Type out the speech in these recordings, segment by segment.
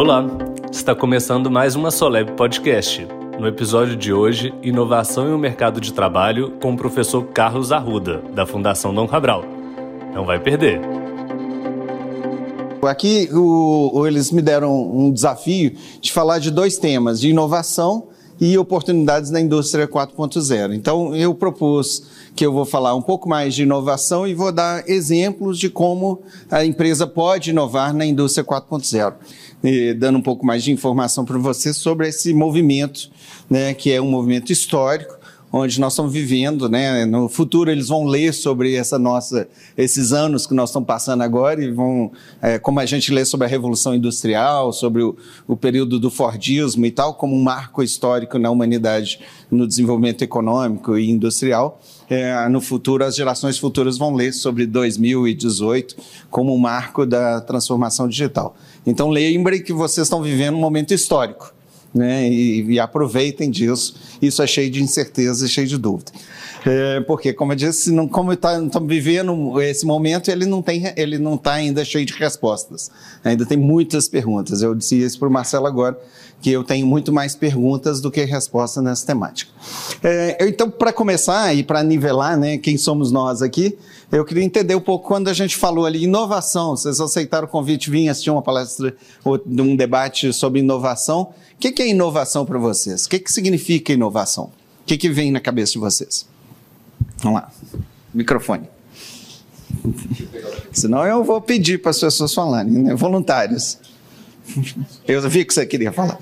Olá, está começando mais uma Soleb Podcast. No episódio de hoje, Inovação e o Mercado de Trabalho com o professor Carlos Arruda, da Fundação Dom Cabral. Não vai perder. Aqui o, eles me deram um desafio de falar de dois temas, de inovação e oportunidades na indústria 4.0. Então, eu propus que eu vou falar um pouco mais de inovação e vou dar exemplos de como a empresa pode inovar na indústria 4.0. Dando um pouco mais de informação para você sobre esse movimento, né, que é um movimento histórico, onde nós estamos vivendo, né? No futuro eles vão ler sobre essa nossa, esses anos que nós estamos passando agora e vão, é, como a gente lê sobre a Revolução Industrial, sobre o, o, período do Fordismo e tal, como um marco histórico na humanidade no desenvolvimento econômico e industrial. É, no futuro, as gerações futuras vão ler sobre 2018 como um marco da transformação digital. Então, lembre que vocês estão vivendo um momento histórico né? E, e, aproveitem disso. Isso é cheio de incerteza e cheio de dúvida. É, porque, como eu disse, não, como tá, estamos vivendo esse momento, ele não tem, ele não está ainda cheio de respostas. Ainda tem muitas perguntas. Eu disse isso para o Marcelo agora, que eu tenho muito mais perguntas do que respostas nessa temática. É, então, para começar e para nivelar, né, quem somos nós aqui, eu queria entender um pouco quando a gente falou ali inovação. Vocês aceitaram o convite, vir assistir uma palestra um debate sobre inovação. O que, que é inovação para vocês? O que, que significa inovação? O que, que vem na cabeça de vocês? Vamos lá. Microfone. Senão eu vou pedir para as pessoas falarem, né? voluntários. Eu vi que você queria falar.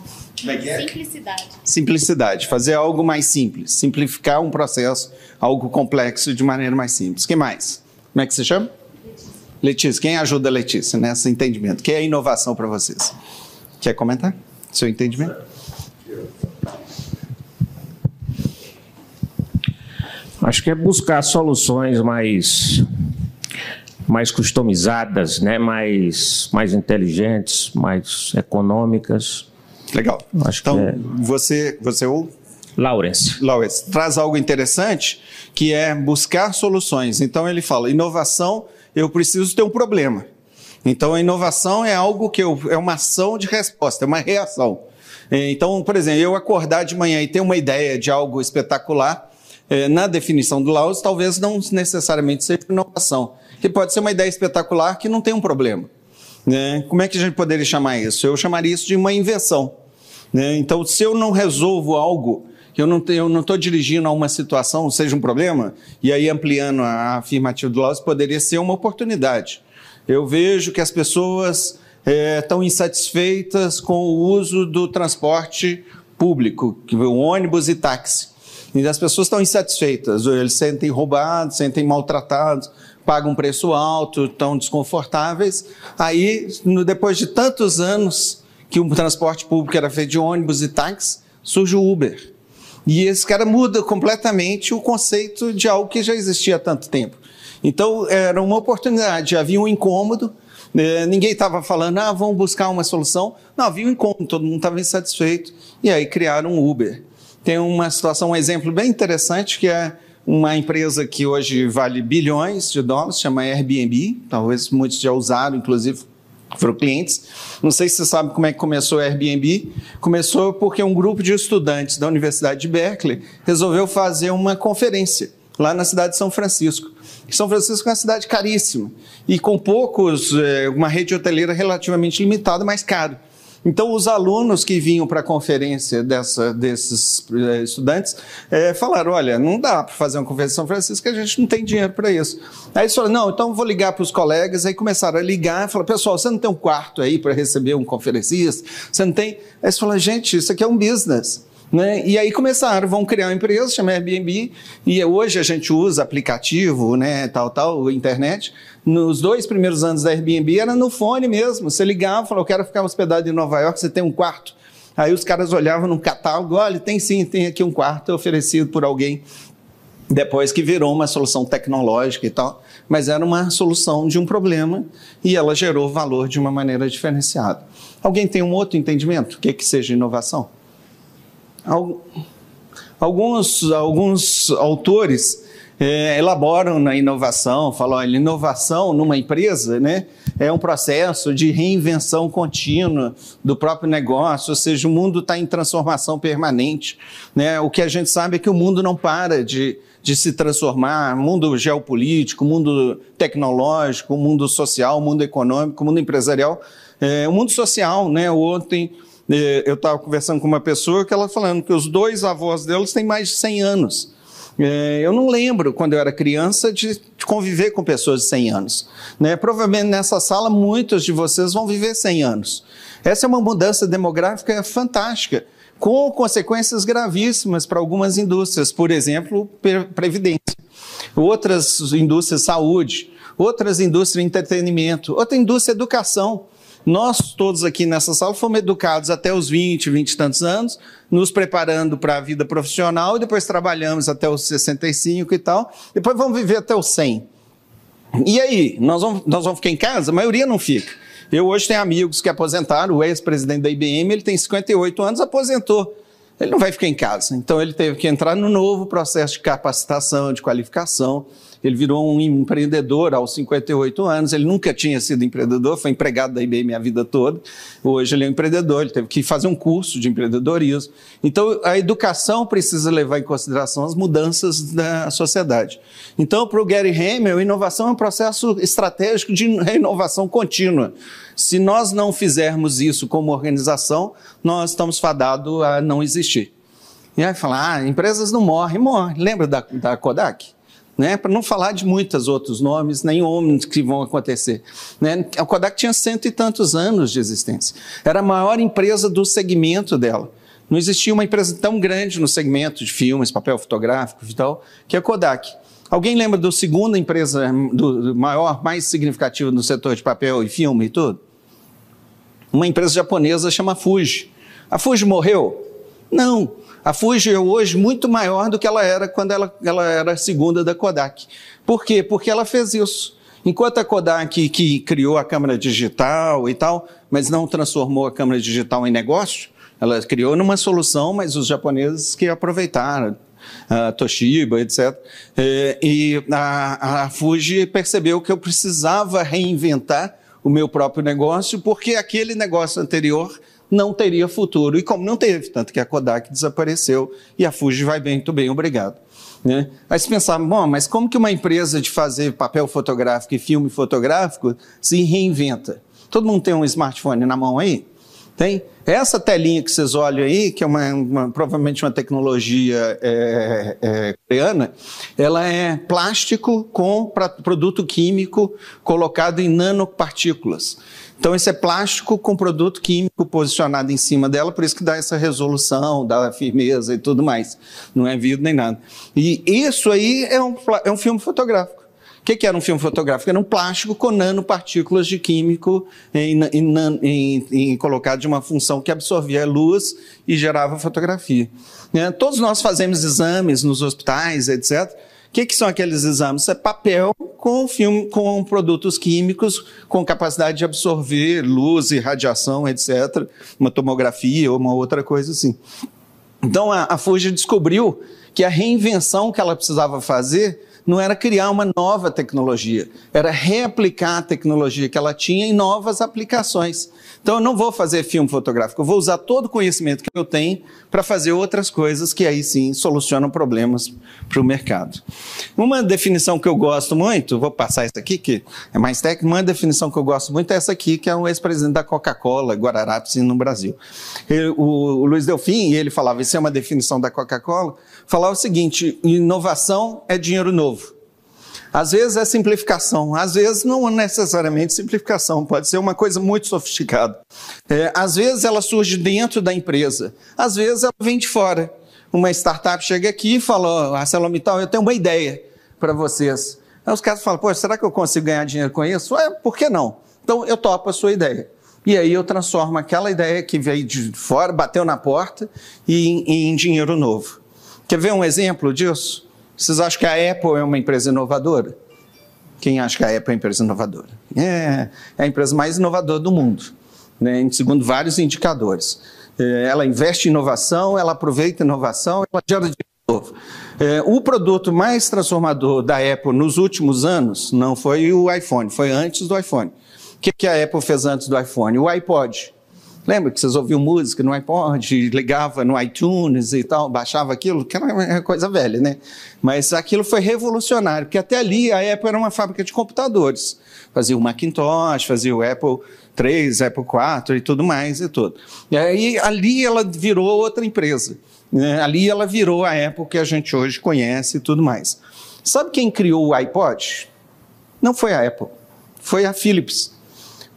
É Simplicidade. Simplicidade. Fazer algo mais simples. Simplificar um processo, algo complexo de maneira mais simples. O que mais? Como é que você chama? Letícia. Letícia. Quem ajuda a Letícia nesse entendimento? O que é inovação para vocês? Quer comentar? Seu entendimento? Acho que é buscar soluções mais mais customizadas, né? mais, mais inteligentes, mais econômicas. Legal. Acho então, é... você, você é o? Lawrence. Lawrence. Traz algo interessante que é buscar soluções. Então ele fala, inovação, eu preciso ter um problema. Então, a inovação é algo que eu, é uma ação de resposta, é uma reação. Então, por exemplo, eu acordar de manhã e ter uma ideia de algo espetacular, é, na definição do Laos, talvez não necessariamente seja inovação, que pode ser uma ideia espetacular que não tem um problema. Né? Como é que a gente poderia chamar isso? Eu chamaria isso de uma invenção. Né? Então, se eu não resolvo algo, eu não estou dirigindo a uma situação, seja um problema, e aí ampliando a afirmativa do Laos, poderia ser uma oportunidade. Eu vejo que as pessoas é, estão insatisfeitas com o uso do transporte público, o ônibus e táxi. E as pessoas estão insatisfeitas, eles se sentem roubados, se sentem maltratados, pagam um preço alto, estão desconfortáveis. Aí, no, depois de tantos anos que o transporte público era feito de ônibus e táxi, surge o Uber. E esse cara muda completamente o conceito de algo que já existia há tanto tempo. Então, era uma oportunidade, havia um incômodo, né, ninguém estava falando, ah, vamos buscar uma solução. Não, havia um incômodo, todo mundo estava insatisfeito, e aí criaram um Uber. Tem uma situação, um exemplo bem interessante, que é uma empresa que hoje vale bilhões de dólares, chama Airbnb, talvez muitos já usaram, inclusive foram clientes. Não sei se você sabe como é que começou o Airbnb. Começou porque um grupo de estudantes da Universidade de Berkeley resolveu fazer uma conferência lá na cidade de São Francisco. São Francisco é uma cidade caríssima e com poucos, é, uma rede hoteleira relativamente limitada, mas caro. Então, os alunos que vinham para a conferência dessa, desses é, estudantes é, falaram: olha, não dá para fazer uma conferência em São Francisco, a gente não tem dinheiro para isso. Aí eles falaram: não, então vou ligar para os colegas. Aí começaram a ligar e falaram: pessoal, você não tem um quarto aí para receber um conferencista? Você não tem? Aí eles falaram: gente, isso aqui é um business. Né? E aí começaram, vão criar uma empresa, chama Airbnb, e hoje a gente usa aplicativo, né, tal, tal, internet. Nos dois primeiros anos da Airbnb era no fone mesmo. Você ligava, falou, eu quero ficar hospedado em Nova York, você tem um quarto? Aí os caras olhavam no catálogo, olha, tem sim, tem aqui um quarto oferecido por alguém. Depois que virou uma solução tecnológica e tal, mas era uma solução de um problema e ela gerou valor de uma maneira diferenciada. Alguém tem um outro entendimento? O que, é que seja inovação? Alguns, alguns autores é, elaboram na inovação, falam, olha, inovação numa empresa, né, é um processo de reinvenção contínua do próprio negócio, ou seja, o mundo está em transformação permanente. Né? O que a gente sabe é que o mundo não para de, de se transformar, mundo geopolítico, mundo tecnológico, mundo social, mundo econômico, mundo empresarial. É, o mundo social, né? Ontem eu estava conversando com uma pessoa que ela falando que os dois avós deles têm mais de 100 anos. É, eu não lembro, quando eu era criança, de, conviver com pessoas de 100 anos. Né? Provavelmente nessa sala, muitos de vocês vão viver 100 anos. Essa é uma mudança demográfica fantástica, com consequências gravíssimas para algumas indústrias, por exemplo, previdência. Outras indústrias, saúde. Outras indústrias, entretenimento. Outra indústria, educação. Nós todos aqui nessa sala fomos educados até os 20, 20 e tantos anos, nos preparando para a vida profissional e depois trabalhamos até os 65 e tal. Depois vamos viver até os 100. E aí, nós vamos, nós vamos ficar em casa? A maioria não fica. Eu hoje tenho amigos que aposentaram, o ex-presidente da IBM, ele tem 58 anos, aposentou. Ele não vai ficar em casa. Então ele teve que entrar no novo processo de capacitação, de qualificação. Ele virou um empreendedor aos 58 anos. Ele nunca tinha sido empreendedor, foi empregado da IBM a vida toda. Hoje ele é um empreendedor, ele teve que fazer um curso de empreendedorismo. Então a educação precisa levar em consideração as mudanças da sociedade. Então, para o Gary Hamel, inovação é um processo estratégico de renovação contínua. Se nós não fizermos isso como organização, nós estamos fadados a não existir. E aí falar, ah, empresas não morrem, morrem. Lembra da, da Kodak? Né? para não falar de muitos outros nomes, nem homens que vão acontecer. Né? A Kodak tinha cento e tantos anos de existência. Era a maior empresa do segmento dela. Não existia uma empresa tão grande no segmento de filmes, papel fotográfico e tal, que a Kodak. Alguém lembra da segunda empresa do, maior, mais significativa no setor de papel e filme e tudo? Uma empresa japonesa chama Fuji. A Fuji morreu? Não. A Fuji é hoje muito maior do que ela era quando ela, ela era segunda da Kodak. Por quê? Porque ela fez isso. Enquanto a Kodak, que criou a câmera digital e tal, mas não transformou a câmera digital em negócio, ela criou numa solução, mas os japoneses que aproveitaram, a Toshiba, etc. É, e a, a Fuji percebeu que eu precisava reinventar o meu próprio negócio, porque aquele negócio anterior não teria futuro. E como não teve, tanto que a Kodak desapareceu e a Fuji vai bem, muito bem, obrigado. Né? Aí você pensava, bom, mas como que uma empresa de fazer papel fotográfico e filme fotográfico se reinventa? Todo mundo tem um smartphone na mão aí? Tem? Essa telinha que vocês olham aí, que é uma, uma provavelmente uma tecnologia é, é, coreana, ela é plástico com pra, produto químico colocado em nanopartículas. Então, esse é plástico com produto químico posicionado em cima dela, por isso que dá essa resolução, dá firmeza e tudo mais. Não é vidro nem nada. E isso aí é um, é um filme fotográfico. O que, que era um filme fotográfico? Era um plástico com nanopartículas de químico em, em, em, em, colocado de uma função que absorvia a luz e gerava fotografia. Né? Todos nós fazemos exames nos hospitais, etc. O que, que, são aqueles exames? É papel com filme, com produtos químicos com capacidade de absorver luz e radiação, etc. Uma tomografia ou uma outra coisa assim. Então a, a Fuji descobriu que a reinvenção que ela precisava fazer não era criar uma nova tecnologia, era reaplicar a tecnologia que ela tinha em novas aplicações. Então eu não vou fazer filme fotográfico, eu vou usar todo o conhecimento que eu tenho para fazer outras coisas que aí sim solucionam problemas para o mercado. Uma definição que eu gosto muito, vou passar essa aqui, que é mais técnica, uma definição que eu gosto muito é essa aqui, que é o ex-presidente da Coca-Cola, Guararapes, no Brasil. O, o Luiz Delfim, ele falava, isso é uma definição da Coca-Cola, falava o seguinte: inovação é dinheiro novo. Às vezes é simplificação, às vezes não é necessariamente simplificação, pode ser uma coisa muito sofisticada. É, às vezes ela surge dentro da empresa, às vezes ela vem de fora. Uma startup chega aqui e fala: oh, ArcelorMittal, eu tenho uma ideia para vocês. Aí os caras falam: pô, será que eu consigo ganhar dinheiro com isso? É, por que não? Então eu topo a sua ideia. E aí eu transformo aquela ideia que veio de fora, bateu na porta, em, em dinheiro novo. Quer ver um exemplo disso? Vocês acham que a Apple é uma empresa inovadora? Quem acha que a Apple é uma empresa inovadora? É, é a empresa mais inovadora do mundo, né, segundo vários indicadores. É, ela investe em inovação, ela aproveita inovação, ela gera dinheiro novo. É, o produto mais transformador da Apple nos últimos anos não foi o iPhone, foi antes do iPhone. O que, que a Apple fez antes do iPhone? O iPod. Lembra que vocês ouviam música no iPod, ligava no iTunes e tal, baixava aquilo, que era uma coisa velha, né? Mas aquilo foi revolucionário, porque até ali a Apple era uma fábrica de computadores. Fazia o Macintosh, fazia o Apple 3, Apple 4 e tudo mais e tudo. E aí ali ela virou outra empresa. Né? Ali ela virou a Apple que a gente hoje conhece e tudo mais. Sabe quem criou o iPod? Não foi a Apple, foi a Philips.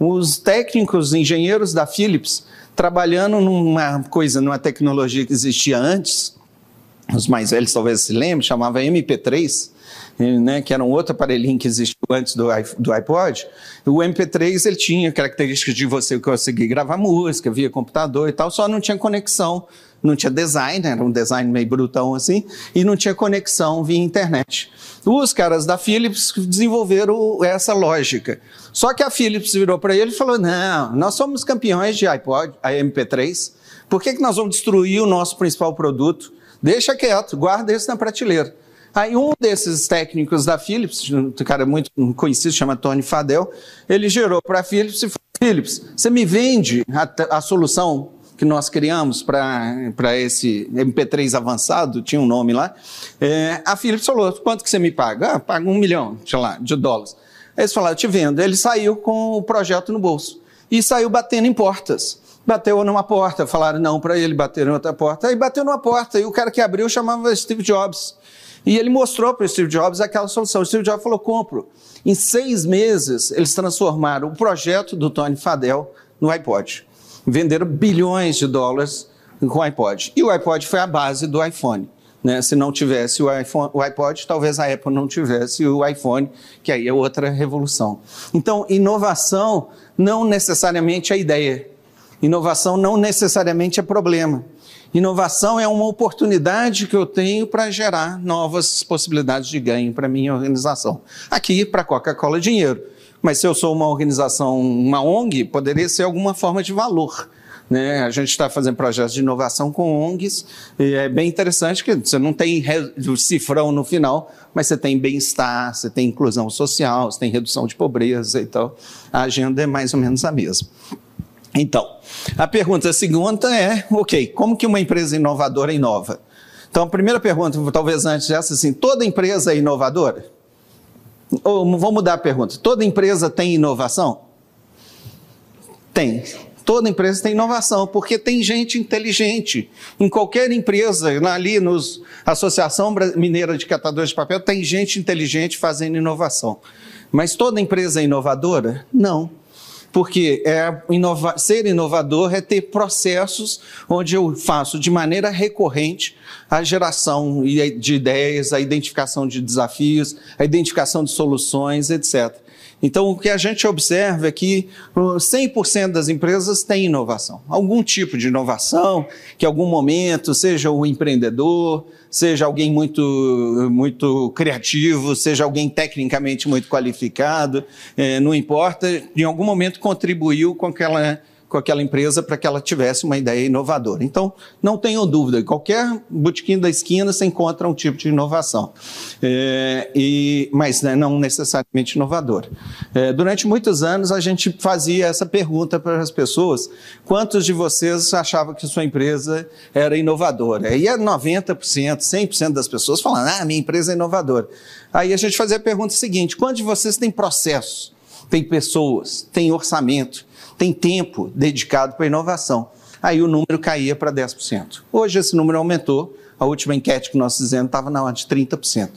Os técnicos, engenheiros da Philips, trabalhando numa coisa, numa tecnologia que existia antes, os mais velhos talvez se lembrem, chamava MP3, né, que era um outro aparelhinho que existiu antes do, do iPod, o MP3 ele tinha características de você conseguir gravar música via computador e tal, só não tinha conexão, não tinha design, era um design meio brutão assim, e não tinha conexão via internet. Os caras da Philips desenvolveram essa lógica. Só que a Philips virou para ele e falou: não, nós somos campeões de iPod, a MP3, por que, que nós vamos destruir o nosso principal produto? Deixa quieto, guarda esse na prateleira. Aí um desses técnicos da Philips, um cara muito conhecido, chama Tony Fadel, ele gerou para a Philips e falou, Philips, você me vende a, a solução que nós criamos para esse MP3 avançado, tinha um nome lá, é, a Philips falou, quanto que você me paga? Ah, paga um milhão, sei lá, de dólares. Aí eles falaram, te vendo. Ele saiu com o projeto no bolso e saiu batendo em portas. Bateu numa porta, falaram não para ele, bateram em outra porta, aí bateu numa porta, e o cara que abriu chamava Steve Jobs. E ele mostrou para o Steve Jobs aquela solução. O Steve Jobs falou: compro. Em seis meses, eles transformaram o projeto do Tony Fadel no iPod. Venderam bilhões de dólares com o iPod. E o iPod foi a base do iPhone. Né? Se não tivesse o, iPhone, o iPod, talvez a Apple não tivesse o iPhone, que aí é outra revolução. Então, inovação não necessariamente é ideia. Inovação não necessariamente é problema. Inovação é uma oportunidade que eu tenho para gerar novas possibilidades de ganho para minha organização. Aqui, para a Coca-Cola, dinheiro. Mas se eu sou uma organização, uma ONG, poderia ser alguma forma de valor. Né? A gente está fazendo projetos de inovação com ONGs, e é bem interessante que você não tem cifrão no final, mas você tem bem-estar, você tem inclusão social, você tem redução de pobreza e tal. A agenda é mais ou menos a mesma. Então, a pergunta segunda é, ok, como que uma empresa inovadora inova? Então, a primeira pergunta, talvez antes dessa, assim, toda empresa é inovadora? Ou vamos mudar a pergunta, toda empresa tem inovação? Tem. Toda empresa tem inovação, porque tem gente inteligente. Em qualquer empresa, ali nos Associação Mineira de Catadores de Papel, tem gente inteligente fazendo inovação. Mas toda empresa é inovadora? Não. Porque é inova ser inovador é ter processos onde eu faço de maneira recorrente a geração de ideias, a identificação de desafios, a identificação de soluções, etc. Então, o que a gente observa é que 100% das empresas têm inovação. Algum tipo de inovação, que em algum momento, seja o empreendedor, seja alguém muito, muito criativo, seja alguém tecnicamente muito qualificado, é, não importa, em algum momento contribuiu com aquela com aquela empresa para que ela tivesse uma ideia inovadora. Então, não tenham dúvida, em qualquer botequim da esquina você encontra um tipo de inovação, é, e, mas né, não necessariamente inovadora. É, durante muitos anos, a gente fazia essa pergunta para as pessoas: quantos de vocês achavam que sua empresa era inovadora? E 90%, 100% das pessoas falando: ah, minha empresa é inovadora. Aí a gente fazia a pergunta seguinte: quantos de vocês têm processo? Tem pessoas, tem orçamento, tem tempo dedicado para inovação. Aí o número caía para 10%. Hoje esse número aumentou, a última enquete que nós fizemos estava na hora de 30%.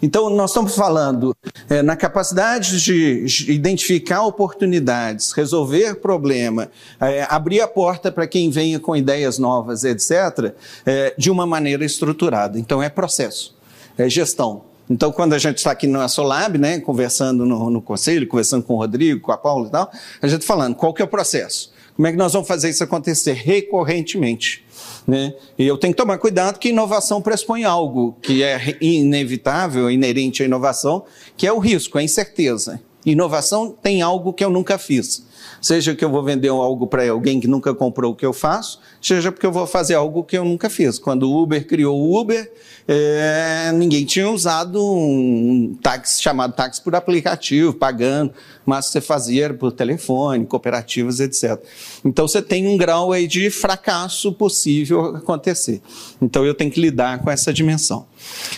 Então, nós estamos falando é, na capacidade de identificar oportunidades, resolver problema, é, abrir a porta para quem venha com ideias novas, etc., é, de uma maneira estruturada. Então, é processo, é gestão. Então, quando a gente está aqui na Solab, né, conversando no, no, conselho, conversando com o Rodrigo, com a Paula e tal, a gente falando qual que é o processo. Como é que nós vamos fazer isso acontecer recorrentemente? Né? E eu tenho que tomar cuidado que inovação pressupõe algo que é inevitável, inerente à inovação, que é o risco, a incerteza. Inovação tem algo que eu nunca fiz. Seja que eu vou vender algo para alguém que nunca comprou o que eu faço, seja porque eu vou fazer algo que eu nunca fiz. Quando o Uber criou o Uber, é, ninguém tinha usado um táxi chamado táxi por aplicativo, pagando, mas você fazia por telefone, cooperativas, etc. Então você tem um grau aí de fracasso possível acontecer. Então eu tenho que lidar com essa dimensão.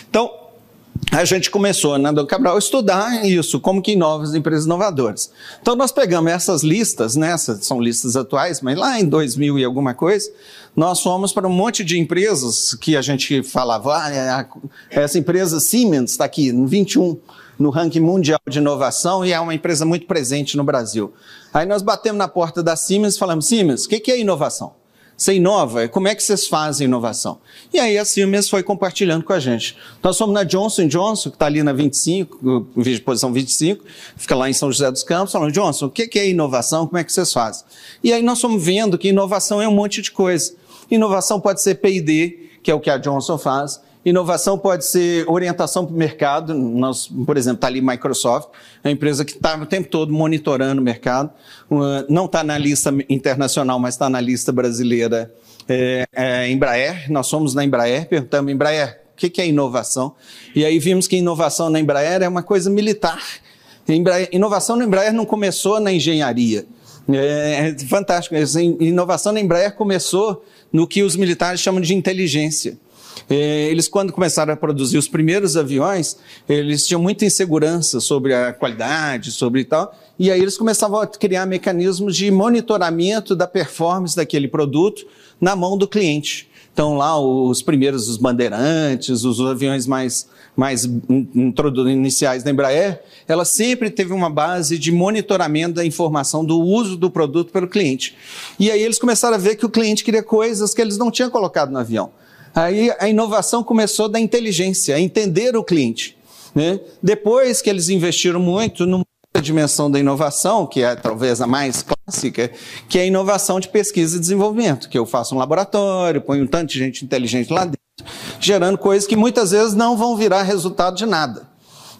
Então, a gente começou na Dom Cabral a estudar isso, como que inova as empresas inovadoras. Então nós pegamos essas listas, né, essas são listas atuais, mas lá em 2000 e alguma coisa, nós fomos para um monte de empresas que a gente falava, ah, é essa empresa Siemens está aqui, no 21, no ranking mundial de inovação e é uma empresa muito presente no Brasil. Aí nós batemos na porta da Siemens e falamos, Siemens, o que, que é inovação? Você inova? Como é que vocês fazem inovação? E aí a Siemens foi compartilhando com a gente. Nós fomos na Johnson Johnson, que está ali na 25, posição 25, fica lá em São José dos Campos, falando, Johnson, o que é inovação? Como é que vocês fazem? E aí nós fomos vendo que inovação é um monte de coisa. Inovação pode ser P&D, que é o que a Johnson faz. Inovação pode ser orientação para o mercado. Nós, por exemplo, está ali Microsoft, é uma empresa que está o tempo todo monitorando o mercado. não está na lista internacional, mas está na lista brasileira é, é, Embraer. Nós somos na Embraer, perguntamos, Embraer, o que, que é inovação? E aí vimos que inovação na Embraer é uma coisa militar. Embraer, inovação na Embraer não começou na engenharia. É, é fantástico. Inovação na Embraer começou no que os militares chamam de inteligência. É, eles, quando começaram a produzir os primeiros aviões, eles tinham muita insegurança sobre a qualidade, sobre tal, e aí eles começavam a criar mecanismos de monitoramento da performance daquele produto na mão do cliente. Então, lá, os primeiros, os bandeirantes, os aviões mais, mais iniciais da Embraer, ela sempre teve uma base de monitoramento da informação do uso do produto pelo cliente. E aí eles começaram a ver que o cliente queria coisas que eles não tinham colocado no avião. Aí a inovação começou da inteligência, entender o cliente. Né? Depois que eles investiram muito numa dimensão da inovação, que é talvez a mais clássica, que é a inovação de pesquisa e desenvolvimento, que eu faço um laboratório, ponho um tanto de gente inteligente lá dentro, gerando coisas que muitas vezes não vão virar resultado de nada.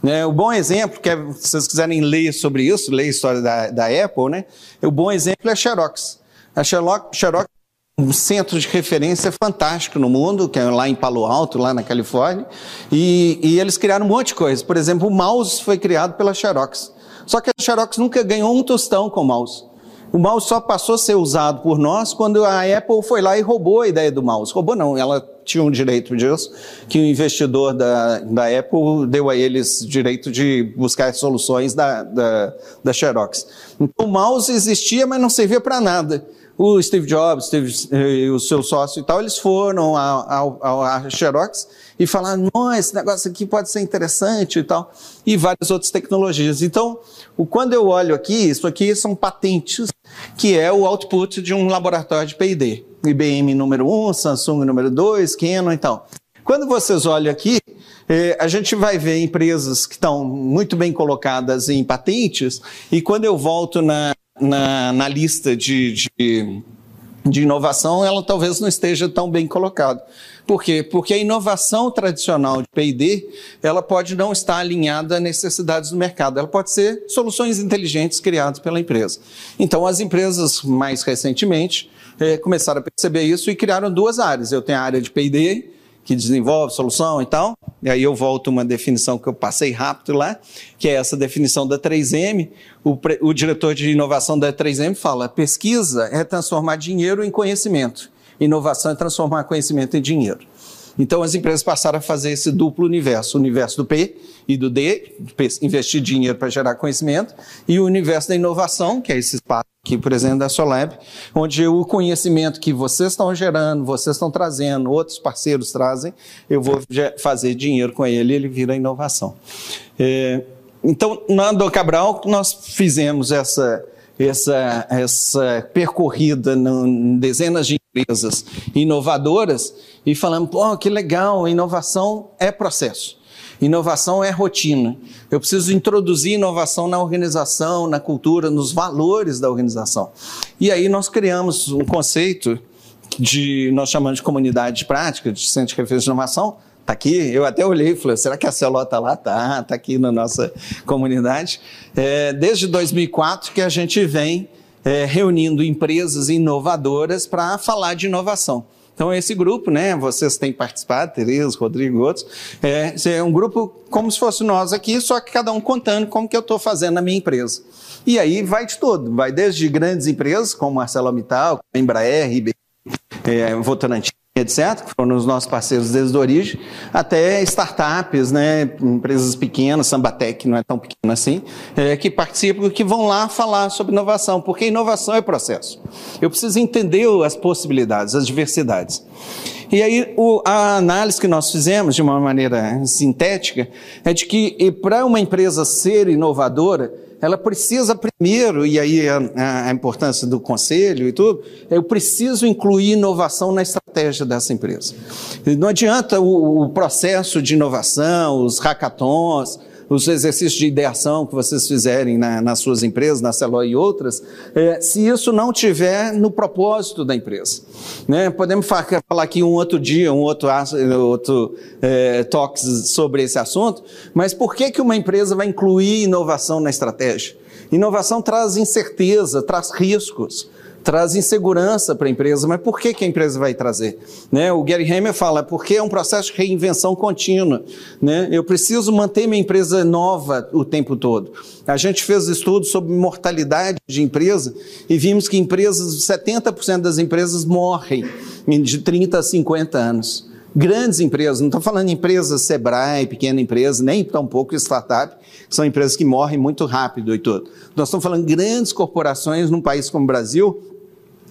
Né? O bom exemplo, que é, se vocês quiserem ler sobre isso, ler a história da, da Apple, né? o bom exemplo é a Xerox. A Xerox um centro de referência fantástico no mundo, que é lá em Palo Alto, lá na Califórnia, e, e, eles criaram um monte de coisa. Por exemplo, o mouse foi criado pela Xerox. Só que a Xerox nunca ganhou um tostão com o mouse. O mouse só passou a ser usado por nós quando a Apple foi lá e roubou a ideia do mouse. Roubou não, ela tinha um direito disso, que o investidor da, da Apple deu a eles direito de buscar soluções da, da, da Xerox. Então o mouse existia, mas não servia para nada o Steve Jobs, Steve, eh, o seu sócio e tal, eles foram à Xerox e falaram, nossa, esse negócio aqui pode ser interessante e tal, e várias outras tecnologias. Então, o, quando eu olho aqui, isso aqui são patentes, que é o output de um laboratório de P&D. IBM número 1, Samsung número 2, Canon e tal. Quando vocês olham aqui, eh, a gente vai ver empresas que estão muito bem colocadas em patentes, e quando eu volto na, na, na lista de, de, de inovação, ela talvez não esteja tão bem colocada. Por quê? Porque a inovação tradicional de P&D, ela pode não estar alinhada às necessidades do mercado. Ela pode ser soluções inteligentes criadas pela empresa. Então, as empresas, mais recentemente, eh, começaram a perceber isso e criaram duas áreas. Eu tenho a área de P&D que desenvolve solução e tal. E aí eu volto uma definição que eu passei rápido lá, que é essa definição da 3M. O, o diretor de inovação da 3M fala: pesquisa é transformar dinheiro em conhecimento, inovação é transformar conhecimento em dinheiro. Então as empresas passaram a fazer esse duplo universo, o universo do P e do D, investir dinheiro para gerar conhecimento, e o universo da inovação, que é esse espaço por exemplo, da Solab, onde o conhecimento que vocês estão gerando, vocês estão trazendo, outros parceiros trazem, eu vou fazer dinheiro com ele ele vira inovação. É, então, na Do Cabral, nós fizemos essa, essa, essa percorrida em dezenas de empresas inovadoras e falamos, pô, que legal, inovação é processo. Inovação é rotina. Eu preciso introduzir inovação na organização, na cultura, nos valores da organização. E aí nós criamos um conceito de, nós chamamos de comunidade de prática, de centro de referência de inovação, Está aqui, eu até olhei e falei, será que a Celó está lá? Está, está aqui na nossa comunidade. É, desde 2004 que a gente vem é, reunindo empresas inovadoras para falar de inovação. Então, esse grupo, né, vocês têm participado, Tereza, Rodrigo e outros, é, é um grupo como se fosse nós aqui, só que cada um contando como que eu estou fazendo na minha empresa. E aí vai de tudo, vai desde grandes empresas, como ArcelorMittal, Embraer, IBM, é, Votorantim, etc., que foram os nossos parceiros desde a origem, até startups, né, empresas pequenas, Sambatec não é tão pequena assim, é, que participam, que vão lá falar sobre inovação, porque inovação é processo. Eu preciso entender as possibilidades, as diversidades. E aí, o, a análise que nós fizemos, de uma maneira sintética, é de que para uma empresa ser inovadora, ela precisa primeiro, e aí a, a, importância do conselho e tudo, eu preciso incluir inovação na estratégia dessa empresa. Não adianta o, o processo de inovação, os hackathons, os exercícios de ideação que vocês fizerem na, nas suas empresas, na Celó e outras, é, se isso não tiver no propósito da empresa. Né? Podemos falar aqui um outro dia, um outro, outro é, talks sobre esse assunto, mas por que, que uma empresa vai incluir inovação na estratégia? Inovação traz incerteza, traz riscos traz insegurança para a empresa, mas por que, que a empresa vai trazer? Né? O Gary Hammer fala, porque é um processo de reinvenção contínua. Né? Eu preciso manter minha empresa nova o tempo todo. A gente fez estudos sobre mortalidade de empresa e vimos que empresas, 70% das empresas morrem de 30 a 50 anos. Grandes empresas, não estou falando empresas Sebrae, pequena empresa, nem tão pouco startup, são empresas que morrem muito rápido e tudo. Nós estamos falando de grandes corporações num país como o Brasil,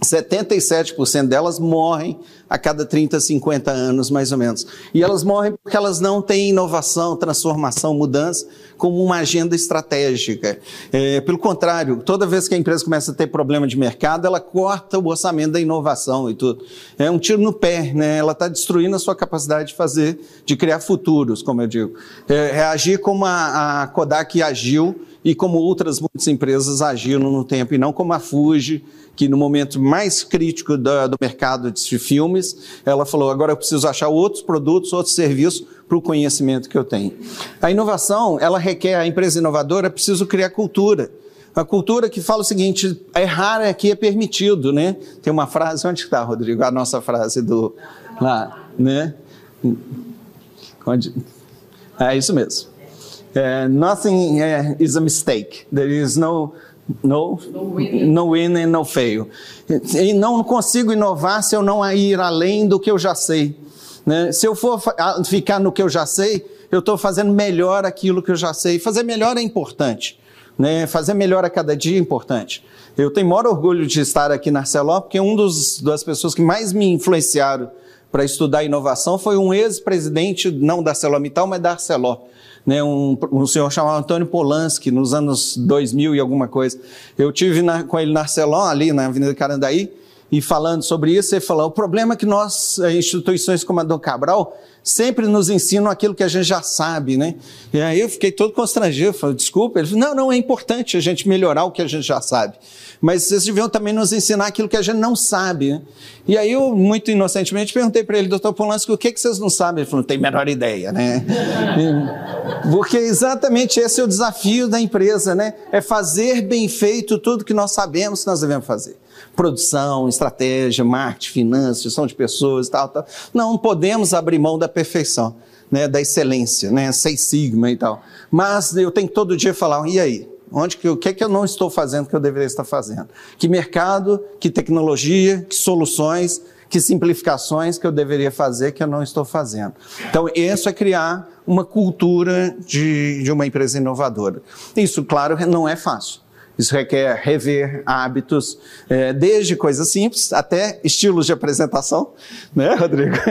77% delas morrem a cada 30, 50 anos, mais ou menos. E elas morrem porque elas não têm inovação, transformação, mudança como uma agenda estratégica. É, pelo contrário, toda vez que a empresa começa a ter problema de mercado, ela corta o orçamento da inovação e tudo. É um tiro no pé, né? Ela está destruindo a sua capacidade de fazer, de criar futuros, como eu digo. É, reagir como a, a Kodak agiu e como outras muitas empresas agiram no tempo, e não como a Fuji, que no momento mais crítico do, do mercado de filmes, ela falou: agora eu preciso achar outros produtos, outros serviços para o conhecimento que eu tenho. A inovação, ela requer, a empresa inovadora precisa criar cultura. A cultura que fala o seguinte: errar aqui é permitido, né? Tem uma frase, onde está, Rodrigo? A nossa frase do. lá, né? Onde? É isso mesmo. Uh, nothing uh, is a mistake. There is no no, no win and no fail. E não consigo inovar se eu não ir além do que eu já sei. Né? Se eu for ficar no que eu já sei, eu estou fazendo melhor aquilo que eu já sei. Fazer melhor é importante. Né? Fazer melhor a cada dia é importante. Eu tenho maior orgulho de estar aqui na Arcelor, porque um dos, das pessoas que mais me influenciaram para estudar inovação foi um ex-presidente, não da ArcelorMittal, mas da Arcelor né, um, um senhor chamado Antônio Polanski, nos anos 2000 e alguma coisa. Eu tive na, com ele na Arcelon, ali na Avenida Carandaí, e falando sobre isso, ele falou: o problema é que nós, eh, instituições como a Dom Cabral, sempre nos ensinam aquilo que a gente já sabe, né? E aí eu fiquei todo constrangido, falei, desculpa. Ele falou, não, não, é importante a gente melhorar o que a gente já sabe. Mas vocês deviam também nos ensinar aquilo que a gente não sabe. Né? E aí eu, muito inocentemente, perguntei para ele, doutor Polanski, o que, que vocês não sabem? Ele falou, não tem a menor ideia, né? Porque exatamente esse é o desafio da empresa, né? É fazer bem feito tudo que nós sabemos que nós devemos fazer produção, estratégia, marketing, finanças, gestão de pessoas, tal, tal. Não podemos abrir mão da perfeição, né, da excelência, né, seis sigma e tal. Mas eu tenho que todo dia falar, e aí? Onde que, o que, é que eu não estou fazendo que eu deveria estar fazendo? Que mercado, que tecnologia, que soluções, que simplificações que eu deveria fazer que eu não estou fazendo. Então, isso é criar uma cultura de, de uma empresa inovadora. Isso, claro, não é fácil. Isso requer rever hábitos, é, desde coisas simples até estilos de apresentação, né, Rodrigo?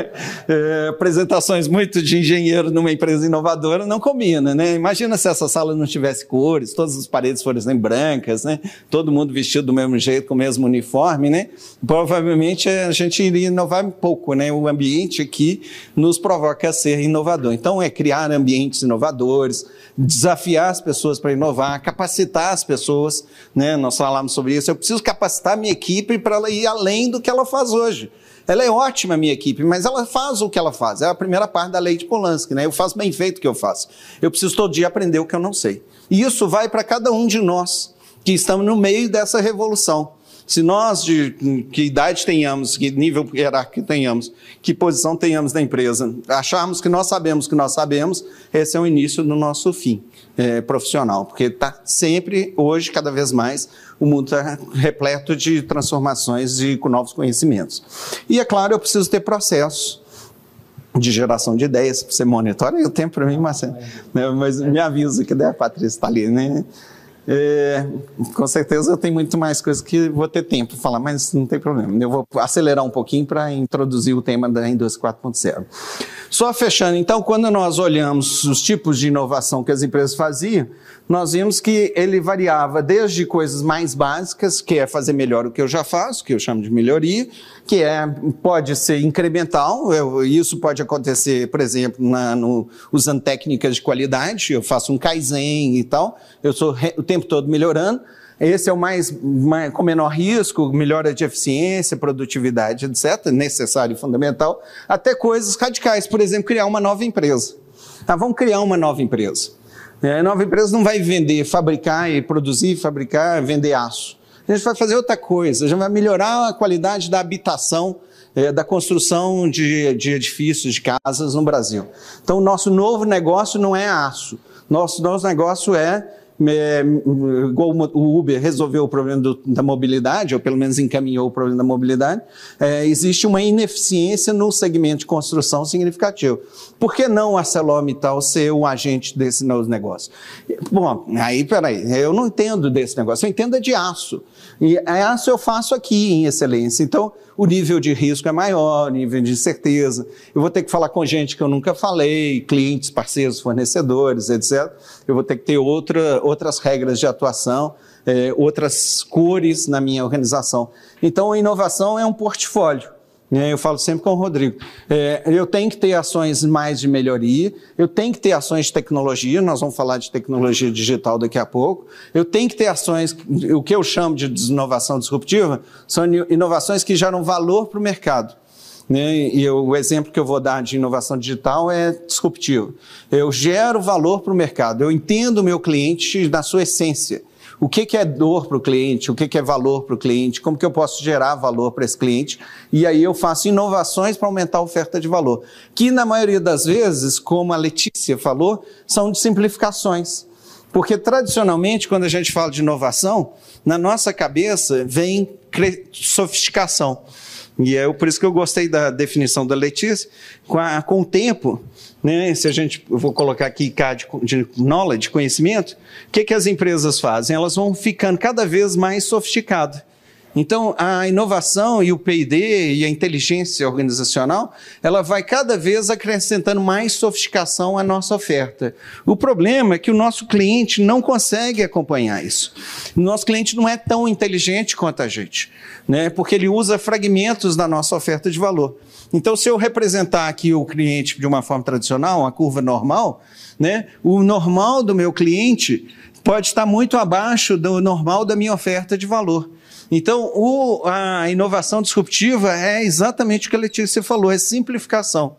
É, apresentações muito de engenheiro numa empresa inovadora não combina, né? Imagina se essa sala não tivesse cores, todas as paredes fossem brancas, né? Todo mundo vestido do mesmo jeito, com o mesmo uniforme, né? Provavelmente a gente iria inovar um pouco, né? O ambiente aqui nos provoca a ser inovador. Então é criar ambientes inovadores, desafiar as pessoas para inovar, capacitar as pessoas, né? Nós falamos sobre isso. Eu preciso capacitar minha equipe para ela ir além do que ela faz hoje. Ela é ótima, minha equipe, mas ela faz o que ela faz. É a primeira parte da lei de Polanski, né? Eu faço bem feito o que eu faço. Eu preciso todo dia aprender o que eu não sei. E isso vai para cada um de nós que estamos no meio dessa revolução. Se nós, de que idade tenhamos, que nível hierárquico tenhamos, que posição tenhamos na empresa, acharmos que nós sabemos que nós sabemos, esse é o início do nosso fim é, profissional, porque está sempre, hoje, cada vez mais, o mundo está repleto de transformações e com novos conhecimentos. E, é claro, eu preciso ter processos de geração de ideias, você monitora o tempo para mim, Marcelo. Né, mas me avisa que a Patrícia está ali, né? É, com certeza eu tenho muito mais coisas que vou ter tempo para falar, mas não tem problema. Eu vou acelerar um pouquinho para introduzir o tema da indústria 4.0. Só fechando, então, quando nós olhamos os tipos de inovação que as empresas faziam, nós vimos que ele variava desde coisas mais básicas, que é fazer melhor o que eu já faço, que eu chamo de melhoria, que é, pode ser incremental, eu, isso pode acontecer, por exemplo, na, no, usando técnicas de qualidade, eu faço um Kaizen e tal, eu estou o tempo todo melhorando, esse é o mais, mais, com menor risco, melhora de eficiência, produtividade, etc., necessário e fundamental, até coisas radicais, por exemplo, criar uma nova empresa. Tá, vamos criar uma nova empresa. É, a nova empresa não vai vender, fabricar e produzir, fabricar, vender aço. A gente vai fazer outra coisa, a gente vai melhorar a qualidade da habitação, é, da construção de, de edifícios, de casas no Brasil. Então, o nosso novo negócio não é aço. Nosso, nosso negócio é é, igual o Uber resolveu o problema do, da mobilidade, ou pelo menos encaminhou o problema da mobilidade, é, existe uma ineficiência no segmento de construção significativo. Por que não a ArcelorMittal ser o agente desse novo negócio? Bom, aí, peraí, eu não entendo desse negócio, eu entendo é de aço. E aço eu faço aqui em excelência. Então, o nível de risco é maior, o nível de incerteza. Eu vou ter que falar com gente que eu nunca falei, clientes, parceiros, fornecedores, etc. Eu vou ter que ter outra, outras regras de atuação, é, outras cores na minha organização. Então, a inovação é um portfólio. Né? Eu falo sempre com o Rodrigo. É, eu tenho que ter ações mais de melhoria, eu tenho que ter ações de tecnologia, nós vamos falar de tecnologia digital daqui a pouco. Eu tenho que ter ações, o que eu chamo de inovação disruptiva, são inovações que geram valor para o mercado. Né? E eu, o exemplo que eu vou dar de inovação digital é disruptivo. Eu gero valor para o mercado, eu entendo o meu cliente na sua essência o que, que é dor para o cliente, o que, que é valor para o cliente, como que eu posso gerar valor para esse cliente, e aí eu faço inovações para aumentar a oferta de valor, que na maioria das vezes, como a Letícia falou, são de simplificações. Porque tradicionalmente, quando a gente fala de inovação, na nossa cabeça vem sofisticação. E é por isso que eu gostei da definição da Letícia. Com, a, com o tempo, né, se a gente, eu vou colocar aqui CAD de knowledge, conhecimento, o que, que as empresas fazem? Elas vão ficando cada vez mais sofisticadas. Então, a inovação e o P&D e a inteligência organizacional, ela vai cada vez acrescentando mais sofisticação à nossa oferta. O problema é que o nosso cliente não consegue acompanhar isso. O nosso cliente não é tão inteligente quanto a gente, né? porque ele usa fragmentos da nossa oferta de valor. Então, se eu representar aqui o cliente de uma forma tradicional, uma curva normal, né, o normal do meu cliente pode estar muito abaixo do normal da minha oferta de valor. Então, o, a inovação disruptiva é exatamente o que a Letícia falou, é simplificação.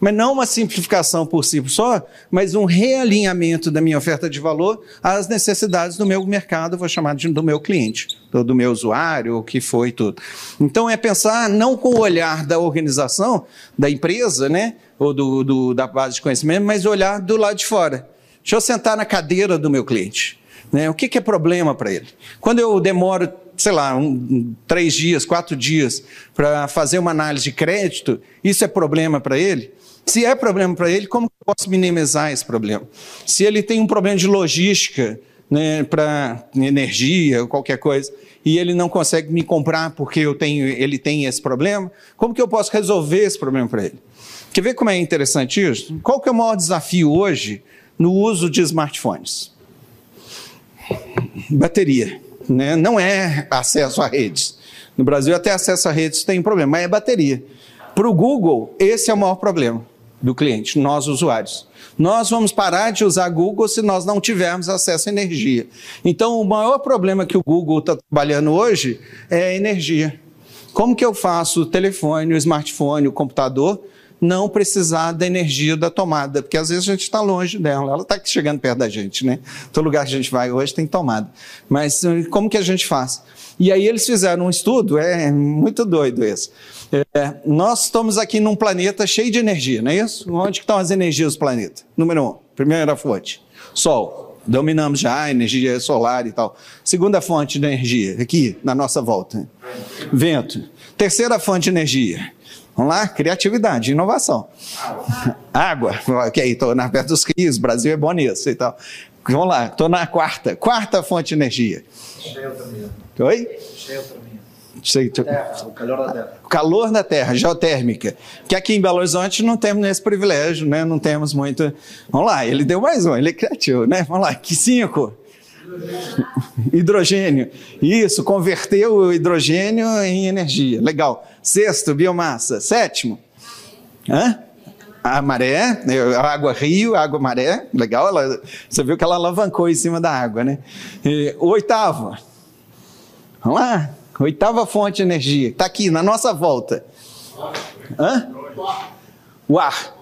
Mas não uma simplificação por si só, mas um realinhamento da minha oferta de valor às necessidades do meu mercado, vou chamar de, do meu cliente, do, do meu usuário, o que foi tudo. Então, é pensar não com o olhar da organização, da empresa, né, ou do, do, da base de conhecimento, mas olhar do lado de fora. Deixa eu sentar na cadeira do meu cliente. Né? O que, que é problema para ele? Quando eu demoro sei lá, um, três dias, quatro dias para fazer uma análise de crédito, isso é problema para ele? Se é problema para ele, como eu posso minimizar esse problema? Se ele tem um problema de logística, né, para energia ou qualquer coisa, e ele não consegue me comprar porque eu tenho, ele tem esse problema, como que eu posso resolver esse problema para ele? Quer ver como é interessante isso? Qual que é o maior desafio hoje no uso de smartphones? Bateria né? não é acesso a redes. No Brasil, até acesso a redes tem um problema, mas é bateria. Para o Google, esse é o maior problema do cliente, nós usuários. Nós vamos parar de usar Google se nós não tivermos acesso à energia. Então, o maior problema que o Google está trabalhando hoje é a energia. Como que eu faço o telefone, o smartphone, o computador não precisar da energia da tomada, porque às vezes a gente está longe dela, ela está chegando perto da gente, né? Todo lugar que a gente vai hoje tem tomada. Mas eh, como que a gente faz? E aí eles fizeram um estudo, é muito doido esse. É, nós estamos aqui num planeta cheio de energia, não é isso? Onde estão as energias do planeta? Número um, primeira fonte, Sol. Dominamos já a energia solar e tal. Segunda fonte de energia, aqui, na nossa volta. Vento. Terceira fonte de energia. Vamos lá? Criatividade, inovação. Água. Ok, estou na perto dos rios, Brasil é bom nisso e tal. Vamos lá, estou na quarta. Quarta fonte de energia. Oi? Sei, terra, o calor da terra. O calor da terra, geotérmica. Que aqui em Belo Horizonte não temos esse privilégio, né? Não temos muito. Vamos lá, ele deu mais um, ele é criativo, né? Vamos lá, que cinco? hidrogênio. Isso, converteu o hidrogênio em energia. Legal. Sexto, biomassa. Sétimo, hã? a maré, né? a água rio, água maré, legal, ela, você viu que ela alavancou em cima da água, né? E, o oitavo, vamos lá, oitava fonte de energia, está aqui na nossa volta. Hã? O ar.